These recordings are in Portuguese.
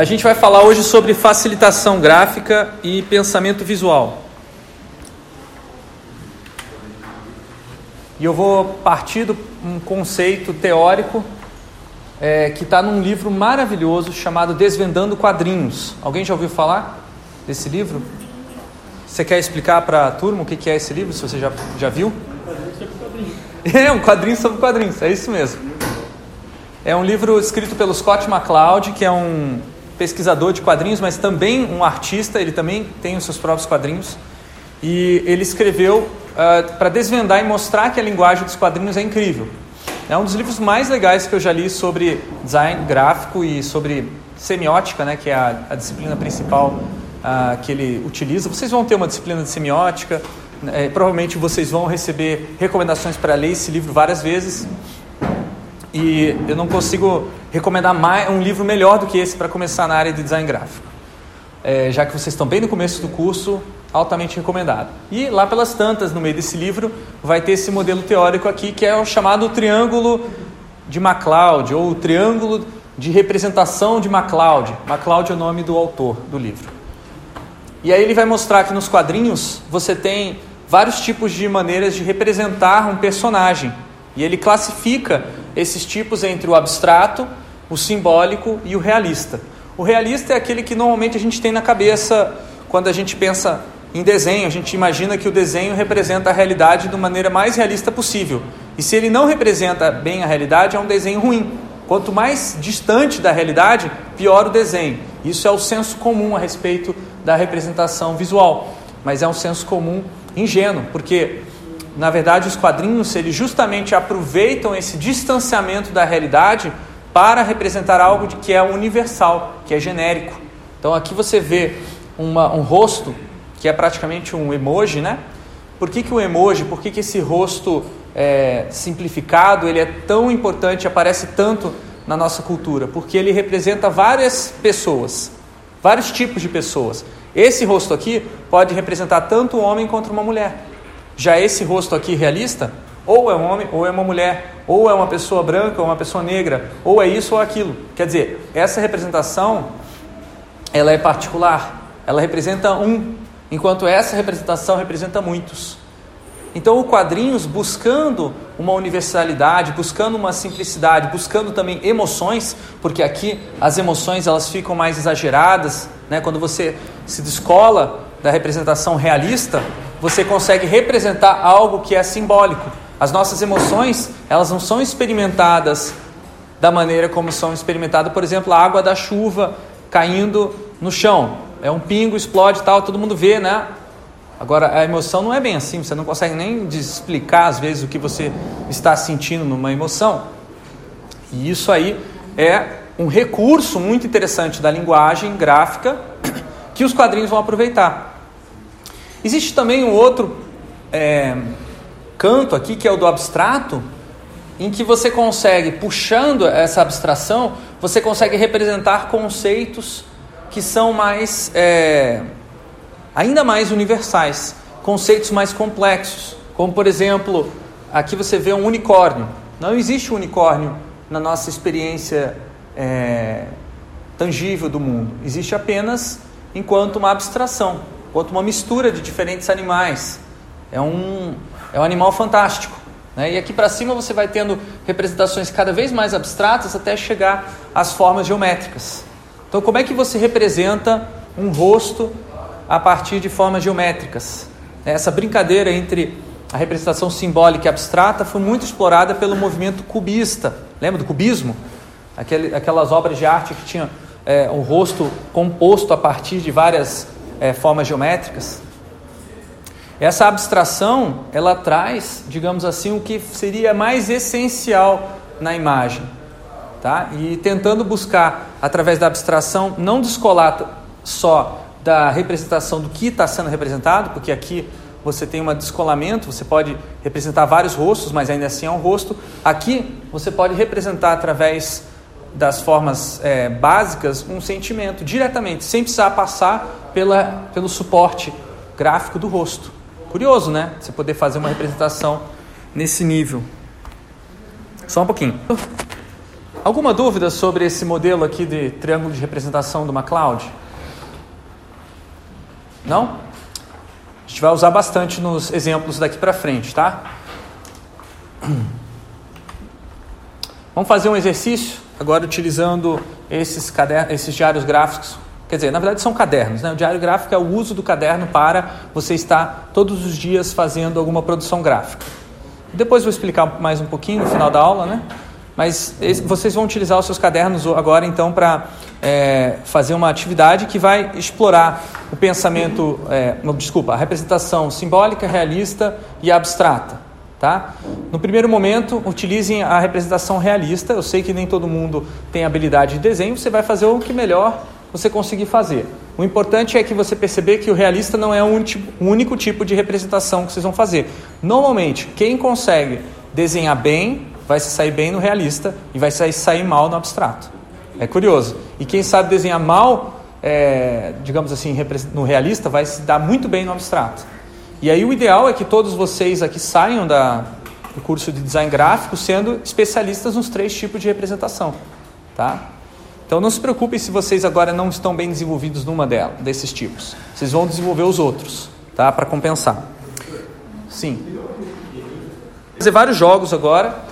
A gente vai falar hoje sobre facilitação gráfica e pensamento visual. E eu vou partir de um conceito teórico é, que está num livro maravilhoso chamado Desvendando Quadrinhos. Alguém já ouviu falar desse livro? Você quer explicar para a turma o que é esse livro, se você já, já viu? É, um quadrinho sobre quadrinhos, é isso mesmo. É um livro escrito pelo Scott McCloud, que é um pesquisador de quadrinhos, mas também um artista, ele também tem os seus próprios quadrinhos. E ele escreveu uh, para desvendar e mostrar que a linguagem dos quadrinhos é incrível. É um dos livros mais legais que eu já li sobre design gráfico e sobre semiótica, né, que é a, a disciplina principal uh, que ele utiliza. Vocês vão ter uma disciplina de semiótica, é, provavelmente vocês vão receber recomendações para ler esse livro várias vezes. E eu não consigo recomendar mais um livro melhor do que esse para começar na área de design gráfico. É, já que vocês estão bem no começo do curso, altamente recomendado. E lá pelas tantas, no meio desse livro, vai ter esse modelo teórico aqui que é o chamado triângulo de MacLeod, ou o triângulo de representação de MacLeod. MacLeod é o nome do autor do livro. E aí ele vai mostrar que nos quadrinhos você tem vários tipos de maneiras de representar um personagem. E ele classifica esses tipos entre o abstrato, o simbólico e o realista. O realista é aquele que normalmente a gente tem na cabeça quando a gente pensa em desenho, a gente imagina que o desenho representa a realidade de maneira mais realista possível. E se ele não representa bem a realidade, é um desenho ruim. Quanto mais distante da realidade, pior o desenho. Isso é o senso comum a respeito da representação visual, mas é um senso comum ingênuo, porque na verdade os quadrinhos eles justamente aproveitam esse distanciamento da realidade para representar algo de que é universal, que é genérico. Então aqui você vê uma, um rosto que é praticamente um emoji, né? Por que, que o emoji, por que, que esse rosto é, simplificado ele é tão importante, aparece tanto na nossa cultura? Porque ele representa várias pessoas, vários tipos de pessoas. Esse rosto aqui pode representar tanto um homem quanto uma mulher. Já esse rosto aqui realista, ou é um homem ou é uma mulher, ou é uma pessoa branca ou uma pessoa negra, ou é isso ou aquilo. Quer dizer, essa representação ela é particular, ela representa um, enquanto essa representação representa muitos. Então, o quadrinhos buscando uma universalidade, buscando uma simplicidade, buscando também emoções, porque aqui as emoções elas ficam mais exageradas, né? Quando você se descola da representação realista, você consegue representar algo que é simbólico. As nossas emoções, elas não são experimentadas da maneira como são experimentadas, por exemplo, a água da chuva caindo no chão. É um pingo, explode e tal, todo mundo vê, né? Agora, a emoção não é bem assim, você não consegue nem explicar às vezes o que você está sentindo numa emoção. E isso aí é um recurso muito interessante da linguagem gráfica que os quadrinhos vão aproveitar. Existe também um outro é, canto aqui, que é o do abstrato, em que você consegue, puxando essa abstração, você consegue representar conceitos que são mais. É, ainda mais universais, conceitos mais complexos, como por exemplo, aqui você vê um unicórnio. Não existe um unicórnio na nossa experiência é, tangível do mundo, existe apenas enquanto uma abstração, enquanto uma mistura de diferentes animais. É um, é um animal fantástico. Né? E aqui para cima você vai tendo representações cada vez mais abstratas até chegar às formas geométricas. Então, como é que você representa um rosto a partir de formas geométricas. Essa brincadeira entre a representação simbólica e abstrata foi muito explorada pelo movimento cubista. Lembra do cubismo? Aquelas obras de arte que tinham é, um rosto composto a partir de várias é, formas geométricas. Essa abstração, ela traz, digamos assim, o que seria mais essencial na imagem. Tá? E tentando buscar, através da abstração, não descolar só da representação do que está sendo representado, porque aqui você tem um descolamento, você pode representar vários rostos, mas ainda assim é um rosto. Aqui você pode representar através das formas é, básicas um sentimento diretamente, sem precisar passar pela, pelo suporte gráfico do rosto. Curioso, né? Você poder fazer uma representação nesse nível. Só um pouquinho. Alguma dúvida sobre esse modelo aqui de triângulo de representação do MacLeod? Não? A gente vai usar bastante nos exemplos daqui para frente, tá? Vamos fazer um exercício agora utilizando esses, cadernos, esses diários gráficos. Quer dizer, na verdade são cadernos, né? O diário gráfico é o uso do caderno para você estar todos os dias fazendo alguma produção gráfica. Depois vou explicar mais um pouquinho no final da aula, né? Mas vocês vão utilizar os seus cadernos agora então para é, fazer uma atividade que vai explorar o pensamento, é, desculpa, a representação simbólica, realista e abstrata. Tá? No primeiro momento, utilizem a representação realista. Eu sei que nem todo mundo tem habilidade de desenho, você vai fazer o que melhor você conseguir fazer. O importante é que você perceber que o realista não é o único tipo de representação que vocês vão fazer. Normalmente, quem consegue desenhar bem vai se sair bem no realista e vai se sair mal no abstrato. É curioso. E quem sabe desenhar mal, é, digamos assim, no realista, vai se dar muito bem no abstrato. E aí o ideal é que todos vocês aqui saiam da, do curso de design gráfico sendo especialistas nos três tipos de representação, tá? Então não se preocupem se vocês agora não estão bem desenvolvidos numa delas, desses tipos. Vocês vão desenvolver os outros, tá? Para compensar. Sim. Vou fazer vários jogos agora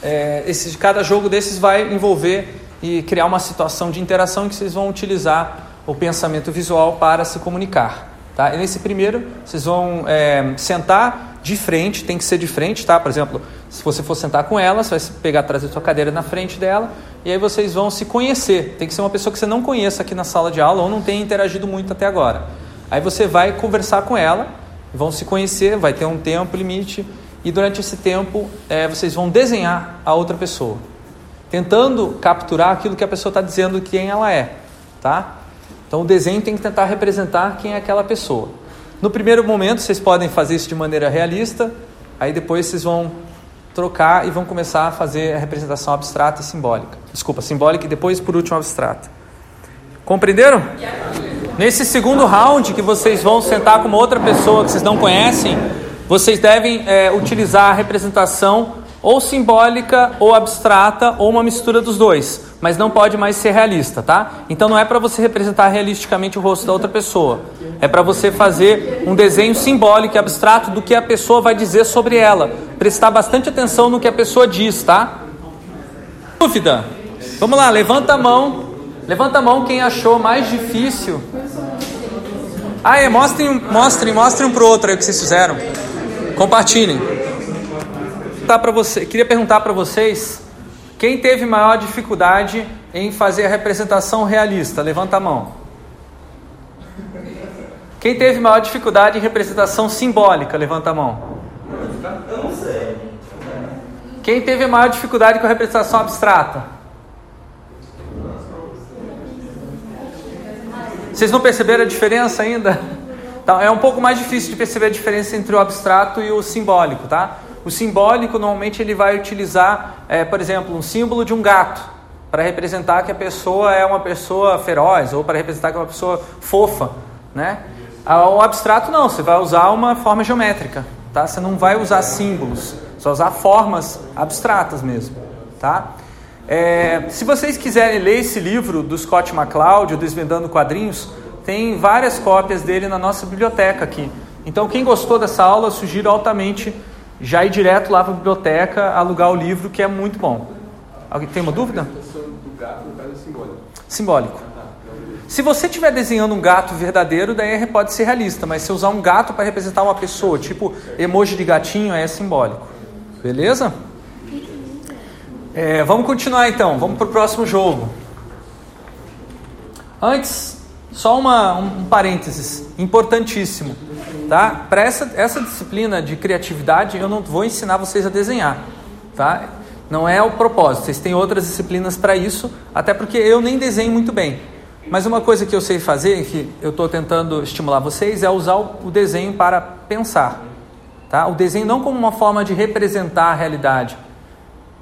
é, esse, cada jogo desses vai envolver e criar uma situação de interação em que vocês vão utilizar o pensamento visual para se comunicar. Tá? E nesse primeiro, vocês vão é, sentar de frente, tem que ser de frente, tá? Por exemplo, se você for sentar com ela, você vai pegar, trazer sua cadeira na frente dela, e aí vocês vão se conhecer. Tem que ser uma pessoa que você não conheça aqui na sala de aula ou não tenha interagido muito até agora. Aí você vai conversar com ela, vão se conhecer, vai ter um tempo limite, e durante esse tempo é, vocês vão desenhar a outra pessoa, tentando capturar aquilo que a pessoa está dizendo quem ela é, tá? Então o desenho tem que tentar representar quem é aquela pessoa. No primeiro momento vocês podem fazer isso de maneira realista, aí depois vocês vão trocar e vão começar a fazer a representação abstrata e simbólica. Desculpa, simbólica e depois por último abstrata. Compreenderam? Nesse segundo round que vocês vão sentar com uma outra pessoa que vocês não conhecem, vocês devem é, utilizar a representação ou simbólica ou abstrata ou uma mistura dos dois, mas não pode mais ser realista, tá? Então não é para você representar realisticamente o rosto da outra pessoa, é para você fazer um desenho simbólico e abstrato do que a pessoa vai dizer sobre ela, prestar bastante atenção no que a pessoa diz, tá? Dúvida? Vamos lá, levanta a mão, levanta a mão quem achou mais difícil. Ah, é, mostrem, mostrem, mostrem um pro outro aí o que vocês fizeram. Compartilhem. Tá para você, queria perguntar para vocês quem teve maior dificuldade em fazer a representação realista. Levanta a mão. Quem teve maior dificuldade em representação simbólica? Levanta a mão. Quem teve maior dificuldade com a representação abstrata? Vocês não perceberam a diferença ainda? Então, é um pouco mais difícil de perceber a diferença entre o abstrato e o simbólico, tá? O simbólico normalmente ele vai utilizar, é, por exemplo, um símbolo de um gato para representar que a pessoa é uma pessoa feroz ou para representar que é uma pessoa fofa, né? O abstrato não, você vai usar uma forma geométrica, tá? Você não vai usar símbolos, você vai usar formas abstratas mesmo, tá? É, se vocês quiserem ler esse livro do Scott McCloud, Desvendando Quadrinhos, tem várias cópias dele na nossa biblioteca aqui. Então, quem gostou dessa aula, sugiro altamente já ir direto lá para a biblioteca, alugar o livro, que é muito bom. Alguém tem uma dúvida? Simbólico. Se você estiver desenhando um gato verdadeiro, daí pode ser realista, mas se usar um gato para representar uma pessoa, tipo emoji de gatinho, é simbólico. Beleza? É, vamos continuar então, vamos para o próximo jogo. Antes, só uma, um, um parênteses importantíssimo. Tá? Para essa, essa disciplina de criatividade, eu não vou ensinar vocês a desenhar. Tá? Não é o propósito. Vocês têm outras disciplinas para isso, até porque eu nem desenho muito bem. Mas uma coisa que eu sei fazer, que eu estou tentando estimular vocês, é usar o desenho para pensar. Tá? O desenho não como uma forma de representar a realidade,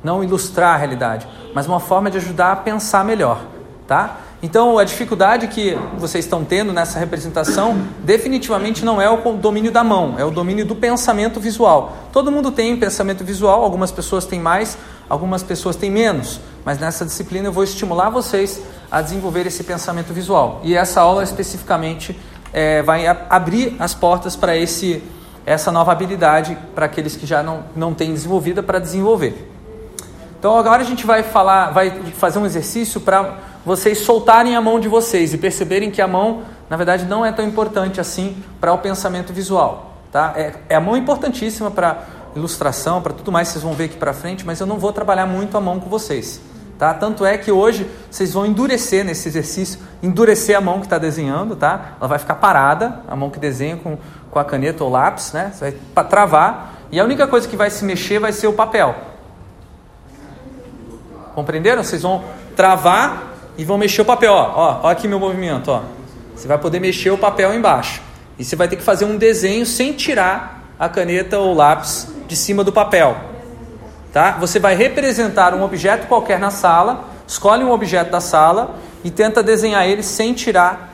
não ilustrar a realidade, mas uma forma de ajudar a pensar melhor. tá? Então, a dificuldade que vocês estão tendo nessa representação definitivamente não é o domínio da mão, é o domínio do pensamento visual. Todo mundo tem pensamento visual, algumas pessoas têm mais, algumas pessoas têm menos, mas nessa disciplina eu vou estimular vocês a desenvolver esse pensamento visual. E essa aula especificamente é, vai abrir as portas para essa nova habilidade para aqueles que já não, não têm desenvolvida para desenvolver. Então agora a gente vai falar, vai fazer um exercício para vocês soltarem a mão de vocês e perceberem que a mão, na verdade, não é tão importante assim para o pensamento visual. Tá? É, é a mão importantíssima para ilustração, para tudo mais, vocês vão ver aqui para frente, mas eu não vou trabalhar muito a mão com vocês. Tá? Tanto é que hoje vocês vão endurecer nesse exercício, endurecer a mão que está desenhando, tá? Ela vai ficar parada, a mão que desenha com, com a caneta ou lápis, né? Você vai travar, e a única coisa que vai se mexer vai ser o papel. Compreenderam? Vocês vão travar e vão mexer o papel. Ó, ó, aqui meu movimento. Ó. Você vai poder mexer o papel embaixo. E você vai ter que fazer um desenho sem tirar a caneta ou lápis de cima do papel. Tá? Você vai representar um objeto qualquer na sala, escolhe um objeto da sala e tenta desenhar ele sem tirar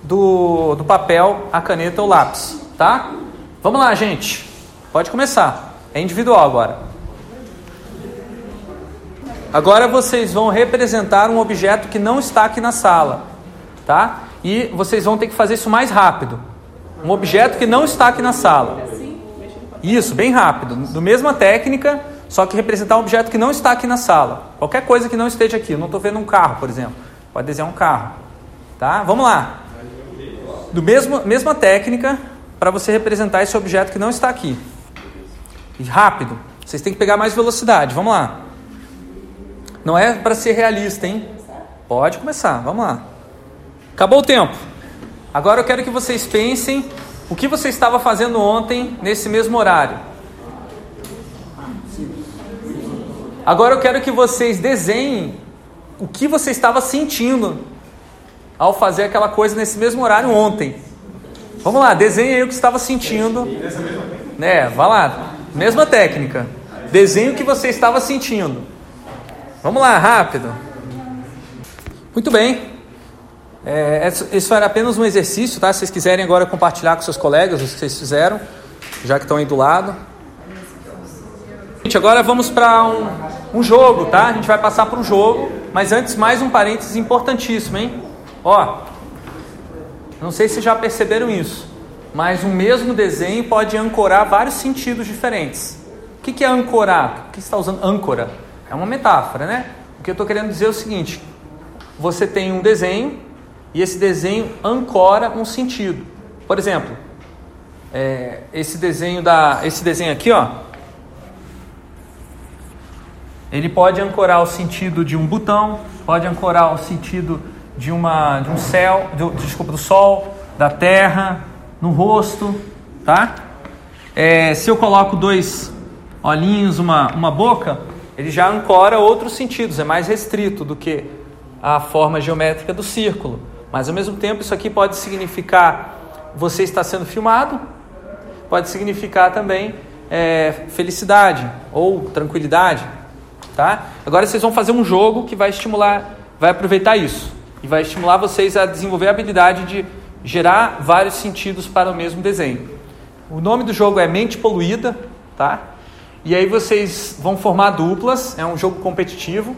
do, do papel a caneta ou lápis. Tá? Vamos lá, gente. Pode começar. É individual agora. Agora vocês vão representar um objeto que não está aqui na sala, tá? E vocês vão ter que fazer isso mais rápido. Um objeto que não está aqui na sala. Isso, bem rápido. Do mesma técnica, só que representar um objeto que não está aqui na sala. Qualquer coisa que não esteja aqui. Eu não estou vendo um carro, por exemplo. Pode desenhar um carro. Tá? Vamos lá. Do mesmo, mesma técnica para você representar esse objeto que não está aqui. E rápido. Vocês têm que pegar mais velocidade. Vamos lá. Não é para ser realista, hein? Pode começar, vamos lá. Acabou o tempo. Agora eu quero que vocês pensem o que você estava fazendo ontem nesse mesmo horário. Agora eu quero que vocês desenhem o que você estava sentindo ao fazer aquela coisa nesse mesmo horário ontem. Vamos lá, desenhe aí o que estava sentindo. Né, vai lá. Mesma técnica. Desenhe o que você estava sentindo. Vamos lá, rápido. Muito bem. É, isso era apenas um exercício, tá? Se vocês quiserem agora compartilhar com seus colegas o que vocês fizeram, já que estão aí do lado. Gente, agora vamos para um, um jogo, tá? A gente vai passar para um jogo, mas antes mais um parênteses importantíssimo, hein? Ó, não sei se já perceberam isso, mas o mesmo desenho pode ancorar vários sentidos diferentes. O que, que é ancorar? O que está usando? Âncora. É uma metáfora, né? O que eu estou querendo dizer é o seguinte: você tem um desenho e esse desenho ancora um sentido. Por exemplo, é, esse desenho da, esse desenho aqui, ó, ele pode ancorar o sentido de um botão, pode ancorar o sentido de uma, de um céu, de, desculpa, do sol, da terra, no rosto, tá? É, se eu coloco dois olhinhos, uma, uma boca, ele já ancora outros sentidos, é mais restrito do que a forma geométrica do círculo. Mas ao mesmo tempo, isso aqui pode significar você está sendo filmado, pode significar também é, felicidade ou tranquilidade. Tá? Agora vocês vão fazer um jogo que vai estimular, vai aproveitar isso e vai estimular vocês a desenvolver a habilidade de gerar vários sentidos para o mesmo desenho. O nome do jogo é Mente Poluída, tá? E aí vocês vão formar duplas, é um jogo competitivo.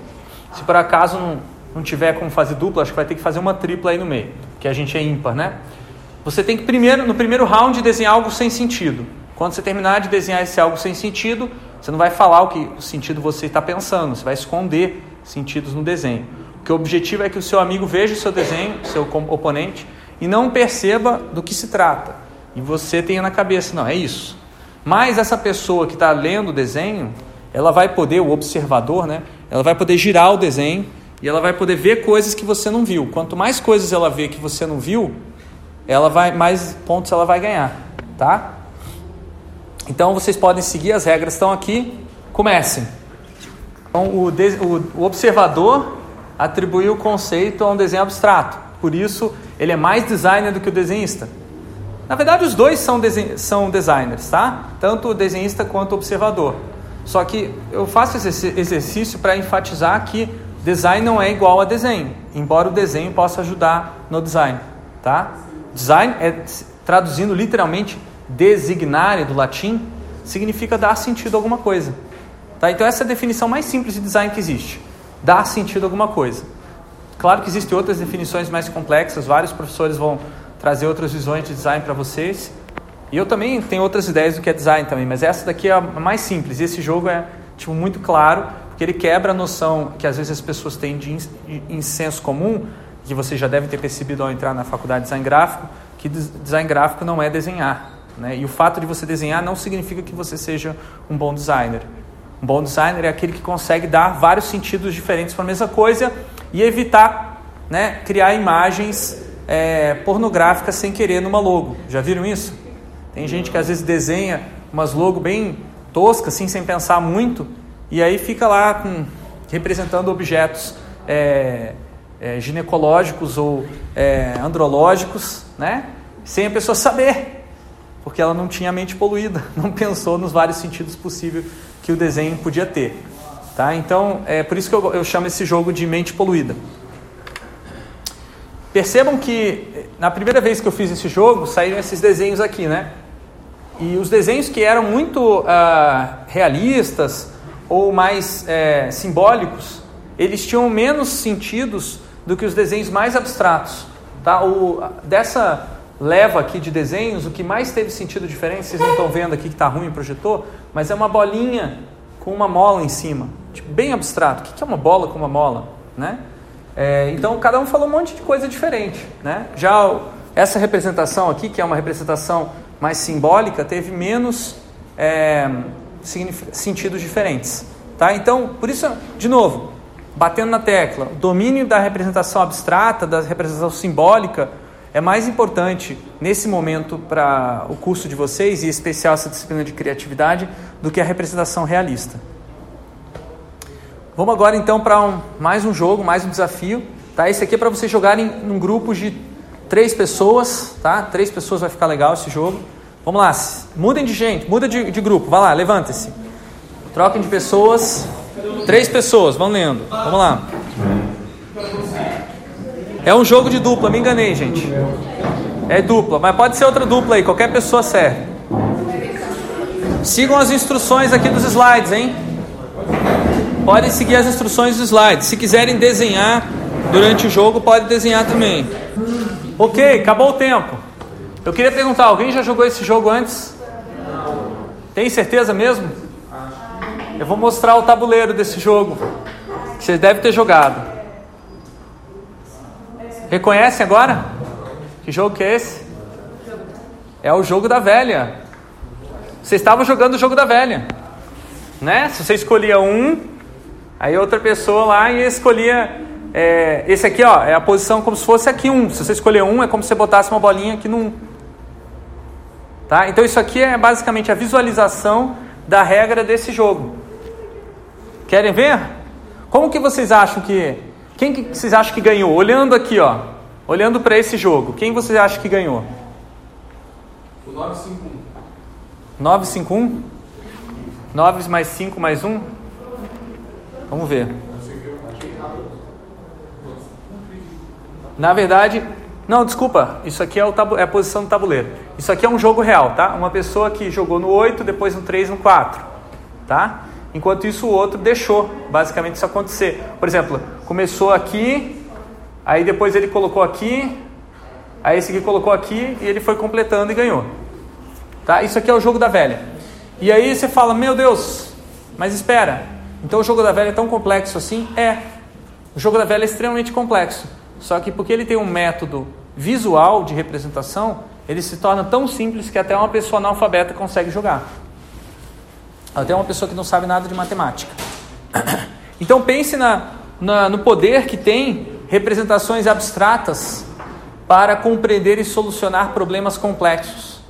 Se por acaso não, não tiver como fazer dupla, acho que vai ter que fazer uma tripla aí no meio, que a gente é ímpar, né? Você tem que primeiro, no primeiro round, desenhar algo sem sentido. Quando você terminar de desenhar esse algo sem sentido, você não vai falar o que o sentido você está pensando, você vai esconder sentidos no desenho. Porque o objetivo é que o seu amigo veja o seu desenho, seu oponente, e não perceba do que se trata. E você tenha na cabeça, não, é isso. Mas essa pessoa que está lendo o desenho, ela vai poder, o observador, né? Ela vai poder girar o desenho e ela vai poder ver coisas que você não viu. Quanto mais coisas ela vê que você não viu, ela vai mais pontos ela vai ganhar, tá? Então vocês podem seguir as regras estão aqui. Comecem. Então, o, o, o observador atribuiu o conceito a um desenho abstrato. Por isso, ele é mais designer do que o desenhista. Na verdade, os dois são, são designers, tá? Tanto o desenhista quanto o observador. Só que eu faço esse exercício para enfatizar que design não é igual a desenho, embora o desenho possa ajudar no design, tá? Design é traduzindo literalmente designare do latim, significa dar sentido a alguma coisa. Tá? Então essa é a definição mais simples de design que existe. Dar sentido a alguma coisa. Claro que existem outras definições mais complexas, vários professores vão trazer outras visões de design para vocês. E eu também tenho outras ideias do que é design também, mas essa daqui é a mais simples. E esse jogo é tipo, muito claro, porque ele quebra a noção que às vezes as pessoas têm de em senso comum, que vocês já devem ter percebido ao entrar na faculdade de design gráfico, que design gráfico não é desenhar. Né? E o fato de você desenhar não significa que você seja um bom designer. Um bom designer é aquele que consegue dar vários sentidos diferentes para a mesma coisa e evitar né, criar imagens é, pornográficas sem querer numa logo. Já viram isso? Tem gente que às vezes desenha umas logo bem toscas, assim, sem pensar muito, e aí fica lá com, representando objetos é, é, ginecológicos ou é, andrológicos, né? sem a pessoa saber, porque ela não tinha a mente poluída, não pensou nos vários sentidos possíveis que o desenho podia ter. Tá? Então, é por isso que eu, eu chamo esse jogo de mente poluída. Percebam que na primeira vez que eu fiz esse jogo, saíram esses desenhos aqui, né? E os desenhos que eram muito uh, realistas ou mais é, simbólicos, eles tinham menos sentidos do que os desenhos mais abstratos. Tá? O, dessa leva aqui de desenhos, o que mais teve sentido diferente, vocês não estão vendo aqui que está ruim o projetor, mas é uma bolinha com uma mola em cima, tipo, bem abstrato. O que é uma bola com uma mola? Né? É, então cada um falou um monte de coisa diferente. Né? Já essa representação aqui, que é uma representação mais simbólica, teve menos é, sentidos diferentes. Tá? Então, por isso, de novo, batendo na tecla, o domínio da representação abstrata, da representação simbólica, é mais importante nesse momento para o curso de vocês, e em especial essa disciplina de criatividade, do que a representação realista. Vamos agora então para um, mais um jogo, mais um desafio. Tá? Esse aqui é para vocês jogarem num grupo de três pessoas, tá? Três pessoas vai ficar legal esse jogo. Vamos lá, mudem de gente, muda de, de grupo, vai lá, levantem-se. Troquem de pessoas. Três pessoas, vão lendo. Vamos lá. É um jogo de dupla, me enganei, gente. É dupla, mas pode ser outra dupla aí, qualquer pessoa serve. Sigam as instruções aqui dos slides, hein? Podem seguir as instruções dos slides. Se quiserem desenhar durante o jogo, pode desenhar também. Ok, acabou o tempo. Eu queria perguntar, alguém já jogou esse jogo antes? Tem certeza mesmo? Eu vou mostrar o tabuleiro desse jogo. Que vocês devem ter jogado. Reconhecem agora? Que jogo que é esse? É o jogo da velha. Você estava jogando o jogo da velha. Né? Se você escolhia um, aí outra pessoa lá e escolhia é, esse aqui ó, é a posição como se fosse aqui um. Se você escolher um, é como se você botasse uma bolinha aqui no um. Tá? Então isso aqui é basicamente a visualização da regra desse jogo. Querem ver? Como que vocês acham que. Quem que vocês acham que ganhou? Olhando aqui, ó. Olhando para esse jogo, quem vocês acham que ganhou? O 951. 951? 9 mais 5 mais 1? Vamos ver. Na verdade, não, desculpa, isso aqui é, o tabu, é a posição do tabuleiro. Isso aqui é um jogo real, tá? Uma pessoa que jogou no 8, depois no 3, no 4, tá? Enquanto isso o outro deixou basicamente isso acontecer. Por exemplo, começou aqui, aí depois ele colocou aqui, aí esse aqui colocou aqui e ele foi completando e ganhou. Tá? Isso aqui é o jogo da velha. E aí você fala, meu Deus, mas espera, então o jogo da velha é tão complexo assim? É. O jogo da velha é extremamente complexo. Só que porque ele tem um método visual de representação, ele se torna tão simples que até uma pessoa analfabeta consegue jogar. Até uma pessoa que não sabe nada de matemática. Então pense na, na, no poder que tem representações abstratas para compreender e solucionar problemas complexos.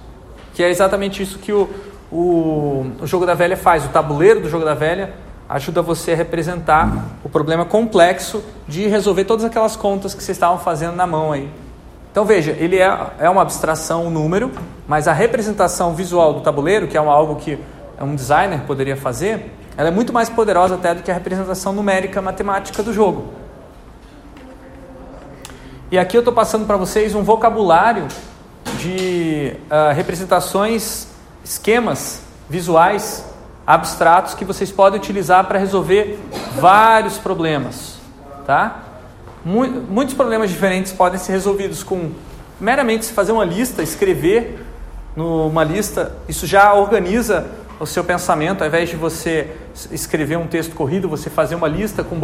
Que é exatamente isso que o, o, o jogo da velha faz. O tabuleiro do jogo da velha ajuda você a representar o problema complexo de resolver todas aquelas contas que vocês estavam fazendo na mão aí. Então veja, ele é, é uma abstração, um número, mas a representação visual do tabuleiro, que é algo que um designer poderia fazer, ela é muito mais poderosa até do que a representação numérica matemática do jogo. E aqui eu estou passando para vocês um vocabulário de uh, representações, esquemas visuais abstratos que vocês podem utilizar para resolver vários problemas, tá? Muitos problemas diferentes podem ser resolvidos com meramente se fazer uma lista, escrever numa lista, isso já organiza o seu pensamento, ao invés de você escrever um texto corrido, você fazer uma lista com,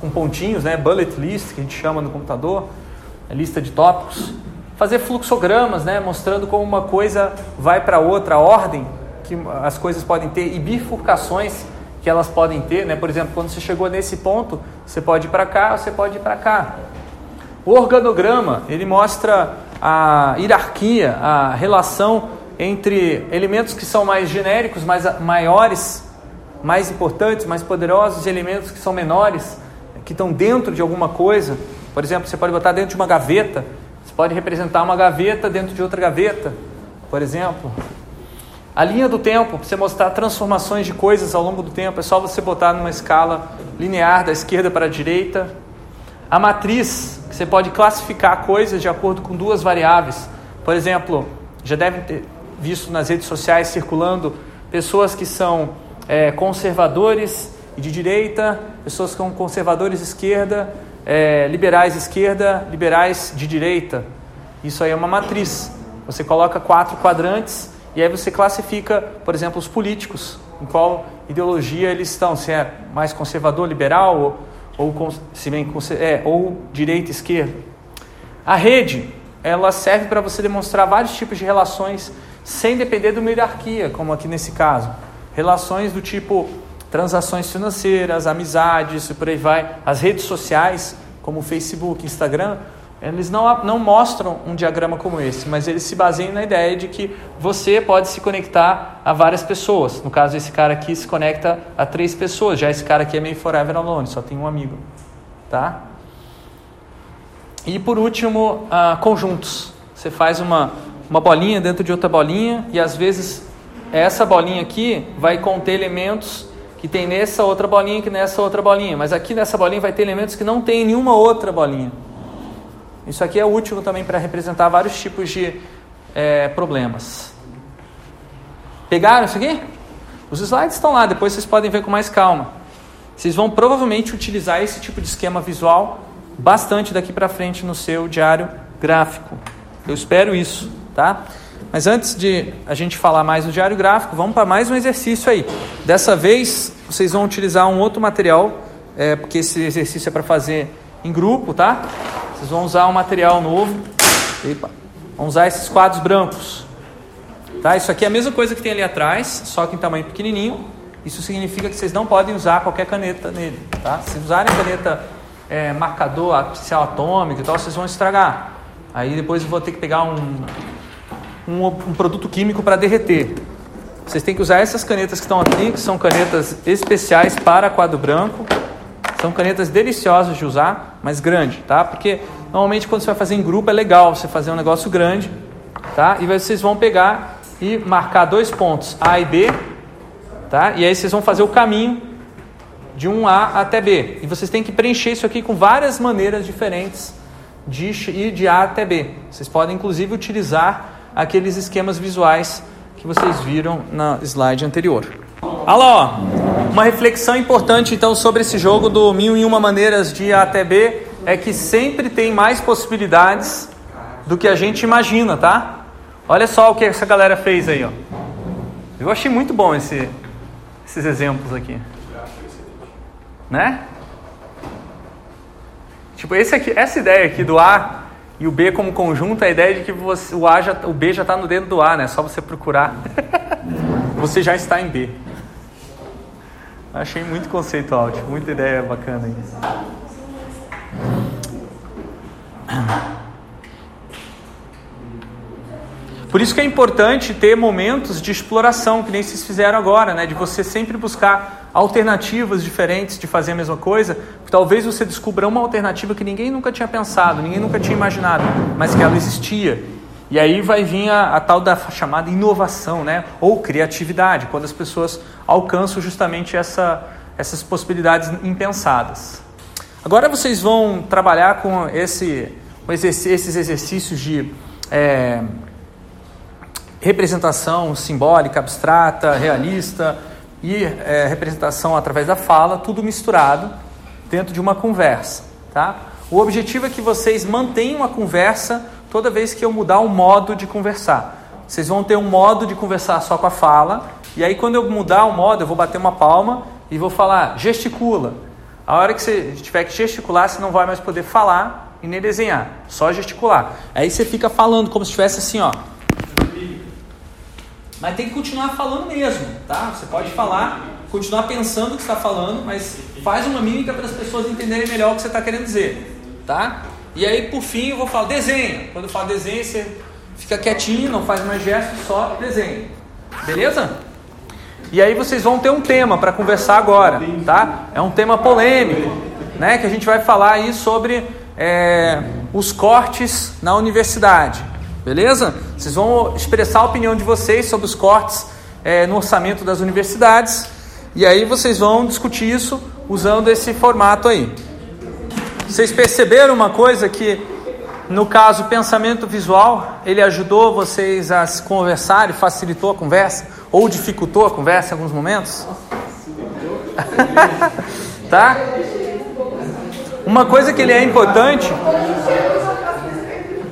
com pontinhos, né, bullet list, que a gente chama no computador, lista de tópicos, fazer fluxogramas, né, mostrando como uma coisa vai para outra, a ordem que as coisas podem ter e bifurcações que elas podem ter, né? Por exemplo, quando você chegou nesse ponto, você pode ir para cá, você pode ir para cá. O organograma, ele mostra a hierarquia, a relação entre elementos que são mais genéricos, mais maiores, mais importantes, mais poderosos, e elementos que são menores, que estão dentro de alguma coisa. Por exemplo, você pode botar dentro de uma gaveta, você pode representar uma gaveta dentro de outra gaveta, por exemplo. A linha do tempo, para você mostrar transformações de coisas ao longo do tempo, é só você botar numa escala linear da esquerda para a direita. A matriz, que você pode classificar coisas de acordo com duas variáveis. Por exemplo, já devem ter visto nas redes sociais circulando pessoas que são é, conservadores e de direita, pessoas que são conservadores de esquerda, é, liberais esquerda, liberais de direita. Isso aí é uma matriz. Você coloca quatro quadrantes e aí você classifica, por exemplo, os políticos, em qual ideologia eles estão, se é mais conservador, liberal, ou, ou se vem é, ou direita, esquerda. A rede, ela serve para você demonstrar vários tipos de relações sem depender de uma hierarquia, como aqui nesse caso. Relações do tipo transações financeiras, amizades e por aí vai. As redes sociais, como Facebook, Instagram, eles não, não mostram um diagrama como esse, mas eles se baseiam na ideia de que você pode se conectar a várias pessoas. No caso, esse cara aqui se conecta a três pessoas. Já esse cara aqui é meio forever alone, só tem um amigo. Tá? E por último, uh, conjuntos. Você faz uma, uma bolinha dentro de outra bolinha e às vezes essa bolinha aqui vai conter elementos que tem nessa outra bolinha que nessa outra bolinha. Mas aqui nessa bolinha vai ter elementos que não tem em nenhuma outra bolinha. Isso aqui é útil também para representar vários tipos de é, problemas. Pegaram isso aqui? Os slides estão lá, depois vocês podem ver com mais calma. Vocês vão provavelmente utilizar esse tipo de esquema visual bastante daqui para frente no seu diário gráfico. Eu espero isso, tá? Mas antes de a gente falar mais do diário gráfico, vamos para mais um exercício aí. Dessa vez, vocês vão utilizar um outro material, é, porque esse exercício é para fazer em grupo, tá? Vocês vão usar um material novo. Epa. Vão usar esses quadros brancos. Tá? Isso aqui é a mesma coisa que tem ali atrás, só que em tamanho pequenininho. Isso significa que vocês não podem usar qualquer caneta nele. Tá? Se usarem caneta é, marcador artificial atômico e tal, vocês vão estragar. Aí depois eu vou ter que pegar um, um, um produto químico para derreter. Vocês têm que usar essas canetas que estão aqui, que são canetas especiais para quadro branco. São canetas deliciosas de usar, mas grande, tá? Porque normalmente quando você vai fazer em grupo é legal você fazer um negócio grande, tá? E vocês vão pegar e marcar dois pontos A e B, tá? E aí vocês vão fazer o caminho de um A até B. E vocês têm que preencher isso aqui com várias maneiras diferentes de ir de A até B. Vocês podem inclusive utilizar aqueles esquemas visuais que vocês viram na slide anterior. Ó. uma reflexão importante então sobre esse jogo do mil e uma maneiras de A até B é que sempre tem mais possibilidades do que a gente imagina, tá? Olha só o que essa galera fez aí, ó. Eu achei muito bom esse, esses exemplos aqui. Né? Tipo, esse aqui, essa ideia aqui do A e o B como conjunto, a ideia de que você, o, A já, o B já está no dentro do A, né? É só você procurar. você já está em B. Achei muito conceitual, tipo, muita ideia bacana aí. Por isso que é importante ter momentos de exploração, que nem vocês fizeram agora, né? De você sempre buscar alternativas diferentes de fazer a mesma coisa. Talvez você descubra uma alternativa que ninguém nunca tinha pensado, ninguém nunca tinha imaginado, mas que ela existia. E aí vai vir a, a, tal da chamada inovação, né? Ou criatividade, quando as pessoas alcançam justamente essa, essas possibilidades impensadas. Agora vocês vão trabalhar com, esse, com esses exercícios de é, representação simbólica, abstrata, realista e é, representação através da fala, tudo misturado dentro de uma conversa, tá? O objetivo é que vocês mantenham a conversa toda vez que eu mudar o modo de conversar. Vocês vão ter um modo de conversar só com a fala, e aí quando eu mudar o modo, eu vou bater uma palma e vou falar gesticula. A hora que você tiver que gesticular, você não vai mais poder falar e nem desenhar, só gesticular. Aí você fica falando como se estivesse assim, ó. Mas tem que continuar falando mesmo, tá? Você pode falar, continuar pensando o que está falando, mas faz uma mímica para as pessoas entenderem melhor o que você está querendo dizer, tá? E aí, por fim, eu vou falar desenho. Quando eu falo desenho, você fica quietinho, não faz mais gesto, só desenho. Beleza? E aí vocês vão ter um tema para conversar agora, tá? É um tema polêmico, né? Que a gente vai falar aí sobre é, os cortes na universidade, beleza? Vocês vão expressar a opinião de vocês sobre os cortes é, no orçamento das universidades e aí vocês vão discutir isso usando esse formato aí. Vocês perceberam uma coisa que no caso pensamento visual, ele ajudou vocês a se conversar e facilitou a conversa ou dificultou a conversa em alguns momentos? tá? Uma coisa que ele é importante,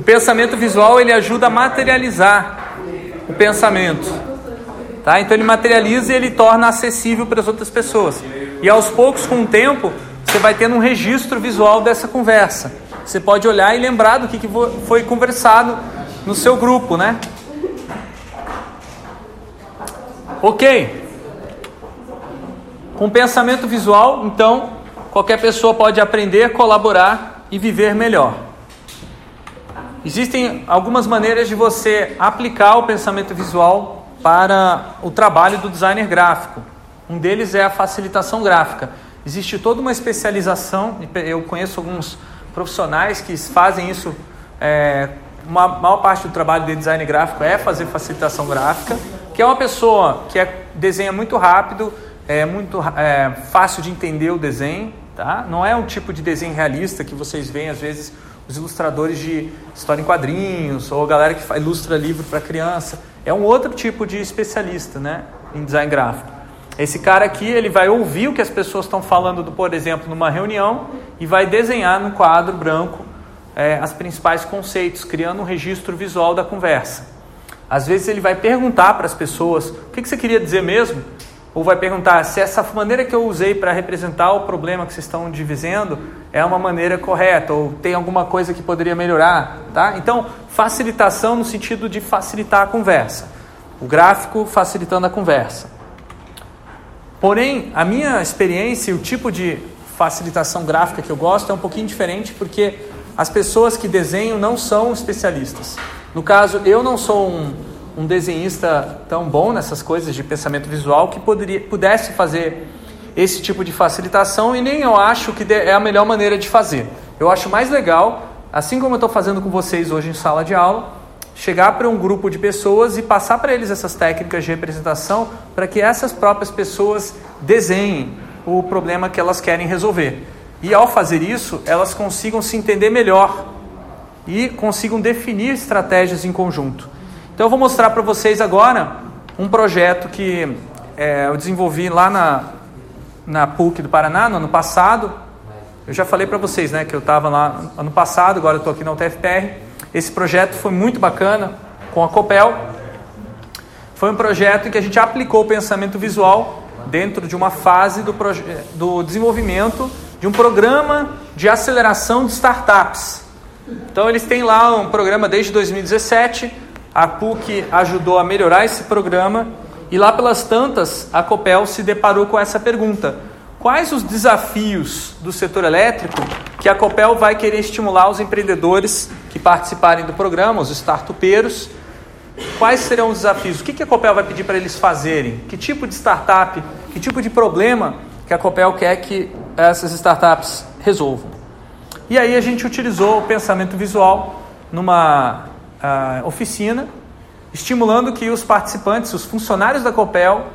o pensamento visual ele ajuda a materializar o pensamento. Tá? Então ele materializa e ele torna acessível para as outras pessoas. E aos poucos, com o tempo, você vai tendo um registro visual dessa conversa. Você pode olhar e lembrar do que, que foi conversado no seu grupo, né? Ok. Com pensamento visual, então, qualquer pessoa pode aprender, colaborar e viver melhor. Existem algumas maneiras de você aplicar o pensamento visual para o trabalho do designer gráfico. Um deles é a facilitação gráfica. Existe toda uma especialização, eu conheço alguns profissionais que fazem isso. É, uma maior parte do trabalho de design gráfico é fazer facilitação gráfica, que é uma pessoa que é, desenha muito rápido, é muito é, fácil de entender o desenho, tá? Não é um tipo de desenho realista que vocês veem às vezes os ilustradores de história em quadrinhos ou a galera que ilustra livro para criança. É um outro tipo de especialista, né, em design gráfico. Esse cara aqui, ele vai ouvir o que as pessoas estão falando, do, por exemplo, numa reunião e vai desenhar no quadro branco é, as principais conceitos, criando um registro visual da conversa. Às vezes ele vai perguntar para as pessoas o que, que você queria dizer mesmo, ou vai perguntar se essa maneira que eu usei para representar o problema que vocês estão dizendo é uma maneira correta ou tem alguma coisa que poderia melhorar, tá? Então, facilitação no sentido de facilitar a conversa. O gráfico facilitando a conversa. Porém, a minha experiência e o tipo de facilitação gráfica que eu gosto é um pouquinho diferente porque as pessoas que desenham não são especialistas. No caso, eu não sou um, um desenhista tão bom nessas coisas de pensamento visual que poderia, pudesse fazer esse tipo de facilitação e nem eu acho que é a melhor maneira de fazer. Eu acho mais legal, assim como eu estou fazendo com vocês hoje em sala de aula, chegar para um grupo de pessoas e passar para eles essas técnicas de representação para que essas próprias pessoas desenhem o problema que elas querem resolver. E ao fazer isso, elas consigam se entender melhor e consigam definir estratégias em conjunto. Então eu vou mostrar para vocês agora um projeto que é, eu desenvolvi lá na, na PUC do Paraná no ano passado. Eu já falei para vocês né, que eu estava lá ano passado, agora eu estou aqui na UTFPR. Esse projeto foi muito bacana com a Copel. Foi um projeto em que a gente aplicou o pensamento visual dentro de uma fase do, do desenvolvimento de um programa de aceleração de startups. Então eles têm lá um programa desde 2017. A PUC ajudou a melhorar esse programa e lá pelas tantas a Copel se deparou com essa pergunta: quais os desafios do setor elétrico que a Copel vai querer estimular os empreendedores que participarem do programa, os startupeiros. Quais serão os desafios? O que a Copel vai pedir para eles fazerem? Que tipo de startup, que tipo de problema que a Copel quer que essas startups resolvam? E aí a gente utilizou o pensamento visual numa uh, oficina, estimulando que os participantes, os funcionários da Copel,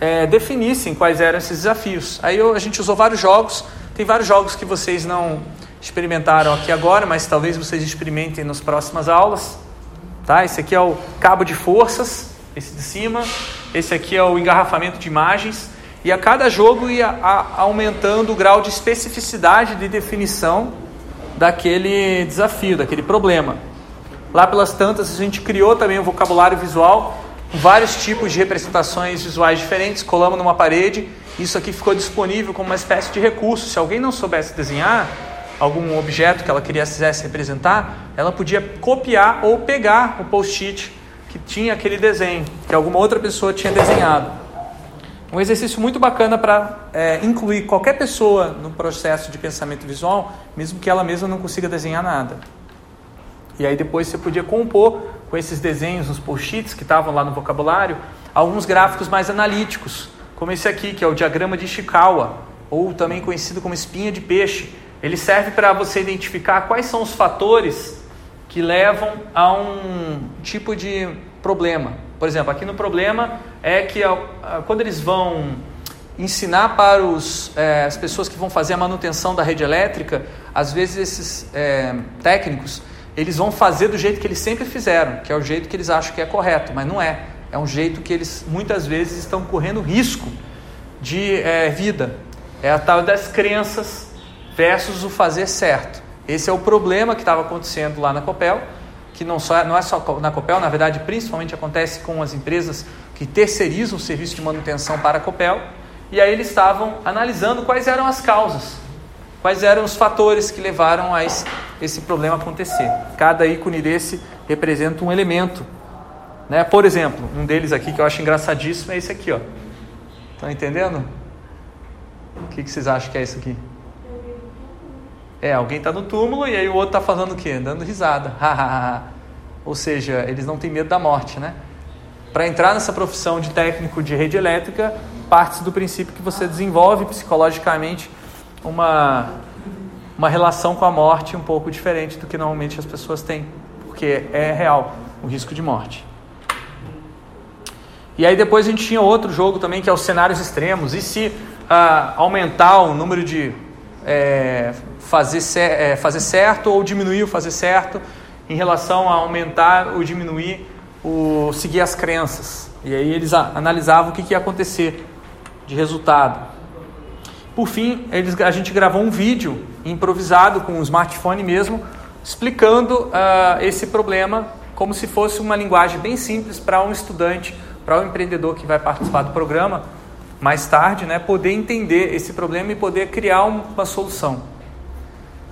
é, definissem quais eram esses desafios. Aí eu, a gente usou vários jogos, tem vários jogos que vocês não experimentaram aqui agora, mas talvez vocês experimentem nas próximas aulas. Tá? Esse aqui é o cabo de forças, esse de cima. Esse aqui é o engarrafamento de imagens. E a cada jogo ia a, aumentando o grau de especificidade de definição daquele desafio, daquele problema. Lá pelas tantas, a gente criou também o vocabulário visual, vários tipos de representações visuais diferentes, colamos numa parede. Isso aqui ficou disponível como uma espécie de recurso. Se alguém não soubesse desenhar algum objeto que ela quisesse representar, ela podia copiar ou pegar o post-it que tinha aquele desenho, que alguma outra pessoa tinha desenhado. Um exercício muito bacana para é, incluir qualquer pessoa no processo de pensamento visual, mesmo que ela mesma não consiga desenhar nada. E aí depois você podia compor com esses desenhos, os post-its que estavam lá no vocabulário, alguns gráficos mais analíticos, como esse aqui, que é o diagrama de Ishikawa, ou também conhecido como espinha de peixe. Ele serve para você identificar quais são os fatores que levam a um tipo de problema. Por exemplo, aqui no problema é que quando eles vão ensinar para os, é, as pessoas que vão fazer a manutenção da rede elétrica, às vezes esses é, técnicos eles vão fazer do jeito que eles sempre fizeram, que é o jeito que eles acham que é correto, mas não é. É um jeito que eles muitas vezes estão correndo risco de é, vida. É a tal das crenças versus o fazer certo. Esse é o problema que estava acontecendo lá na Copel, que não, só, não é só na Copel, na verdade, principalmente acontece com as empresas que terceirizam o serviço de manutenção para a Copel. E aí eles estavam analisando quais eram as causas quais eram os fatores que levaram a esse, esse problema acontecer. Cada ícone desse representa um elemento. Né? Por exemplo, um deles aqui que eu acho engraçadíssimo é esse aqui. Estão entendendo? O que, que vocês acham que é isso aqui? É, alguém está no túmulo e aí o outro está fazendo o quê? Dando risada. Ou seja, eles não têm medo da morte, né? Para entrar nessa profissão de técnico de rede elétrica, parte do princípio que você desenvolve psicologicamente uma, uma relação com a morte um pouco diferente do que normalmente as pessoas têm, porque é real o risco de morte. E aí depois a gente tinha outro jogo também que é os cenários extremos. E se ah, aumentar o número de é, fazer, é, fazer certo ou diminuir o fazer certo em relação a aumentar ou diminuir o seguir as crenças. E aí eles analisavam o que, que ia acontecer de resultado. Por fim, eles, a gente gravou um vídeo improvisado com um smartphone mesmo, explicando uh, esse problema como se fosse uma linguagem bem simples para um estudante, para um empreendedor que vai participar do programa mais tarde, né, poder entender esse problema e poder criar uma solução.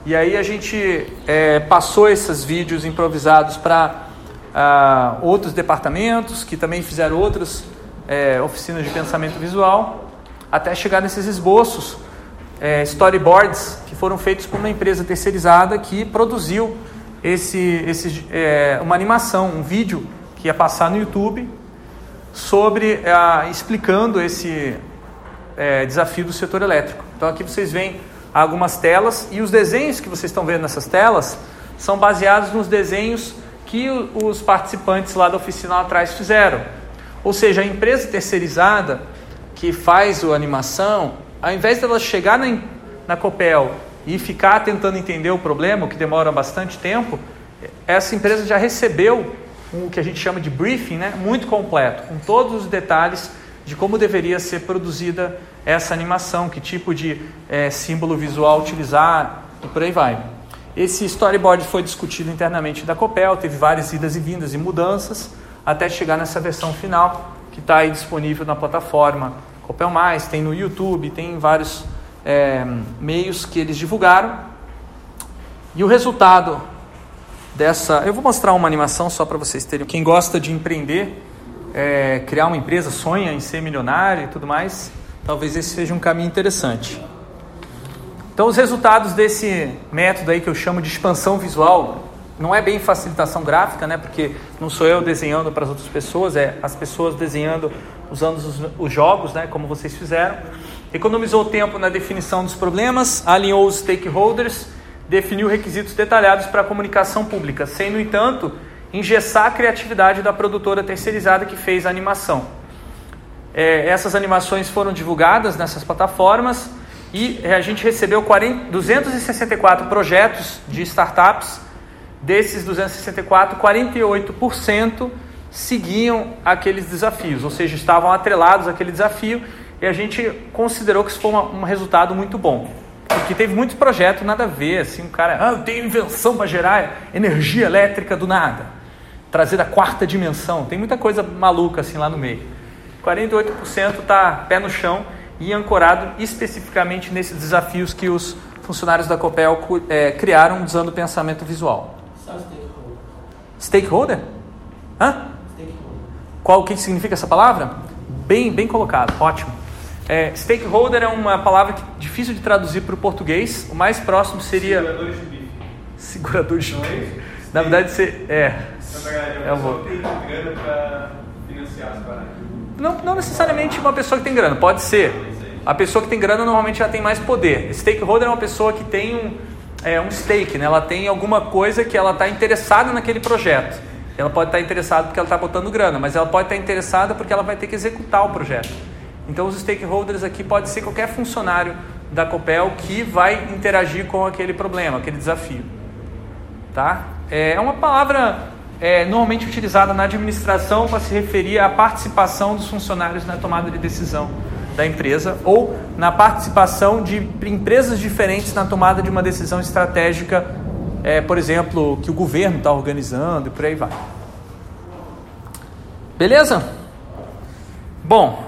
E aí a gente é, passou esses vídeos improvisados para uh, outros departamentos que também fizeram outras é, oficinas de pensamento visual até chegar nesses esboços, é, storyboards, que foram feitos por uma empresa terceirizada que produziu esse, esse, é, uma animação, um vídeo que ia passar no YouTube sobre explicando esse é, desafio do setor elétrico. Então aqui vocês veem algumas telas e os desenhos que vocês estão vendo nessas telas são baseados nos desenhos que os participantes lá da oficina lá atrás fizeram. Ou seja, a empresa terceirizada que faz a animação, ao invés dela chegar na, na Copel e ficar tentando entender o problema, o que demora bastante tempo, essa empresa já recebeu o que a gente chama de briefing, né, muito completo, com todos os detalhes de como deveria ser produzida essa animação, que tipo de é, símbolo visual utilizar e por aí vai. Esse storyboard foi discutido internamente da Copel, teve várias idas e vindas e mudanças, até chegar nessa versão final, que está aí disponível na plataforma Copel Mais, tem no YouTube, tem vários é, meios que eles divulgaram. E o resultado dessa. Eu vou mostrar uma animação só para vocês terem. Quem gosta de empreender, é, criar uma empresa, sonha em ser milionário e tudo mais, talvez esse seja um caminho interessante. Então, os resultados desse método aí que eu chamo de expansão visual, não é bem facilitação gráfica, né? Porque não sou eu desenhando para as outras pessoas, é as pessoas desenhando usando os, os jogos, né? Como vocês fizeram. Economizou tempo na definição dos problemas, alinhou os stakeholders, definiu requisitos detalhados para a comunicação pública, sem, no entanto, engessar a criatividade da produtora terceirizada que fez a animação. É, essas animações foram divulgadas nessas plataformas e é, a gente recebeu 40, 264 projetos de startups. Desses 264, 48% seguiam aqueles desafios, ou seja, estavam atrelados àquele desafio e a gente considerou que isso foi um resultado muito bom. Porque teve muitos projetos nada a ver, assim, um cara, ah, eu tenho invenção para gerar energia elétrica do nada, trazer da quarta dimensão, tem muita coisa maluca assim lá no meio. 48% está pé no chão e ancorado especificamente nesses desafios que os funcionários da Copel é, criaram usando o pensamento visual. Stakeholder? Stakeholder? Hã? Stakeholder. Qual o que significa essa palavra? Bem, bem colocado, ótimo. É, stakeholder é uma palavra que, difícil de traduzir para o português. O mais próximo seria. Seguradores de bife. Seguradores de bife. Na verdade, você. É. Então, é eu vou. tem grana para financiar as paradas. Não, não necessariamente uma pessoa que tem grana, pode ser. A pessoa que tem grana normalmente já tem mais poder. Stakeholder é uma pessoa que tem um, é, um stake, né? ela tem alguma coisa que ela está interessada naquele projeto. Ela pode estar tá interessada porque ela está botando grana, mas ela pode estar tá interessada porque ela vai ter que executar o projeto. Então, os stakeholders aqui pode ser qualquer funcionário da Copel que vai interagir com aquele problema, aquele desafio. Tá? É uma palavra é, normalmente utilizada na administração para se referir à participação dos funcionários na tomada de decisão da empresa ou na participação de empresas diferentes na tomada de uma decisão estratégica, é, por exemplo, que o governo está organizando e por aí vai. Beleza? Bom,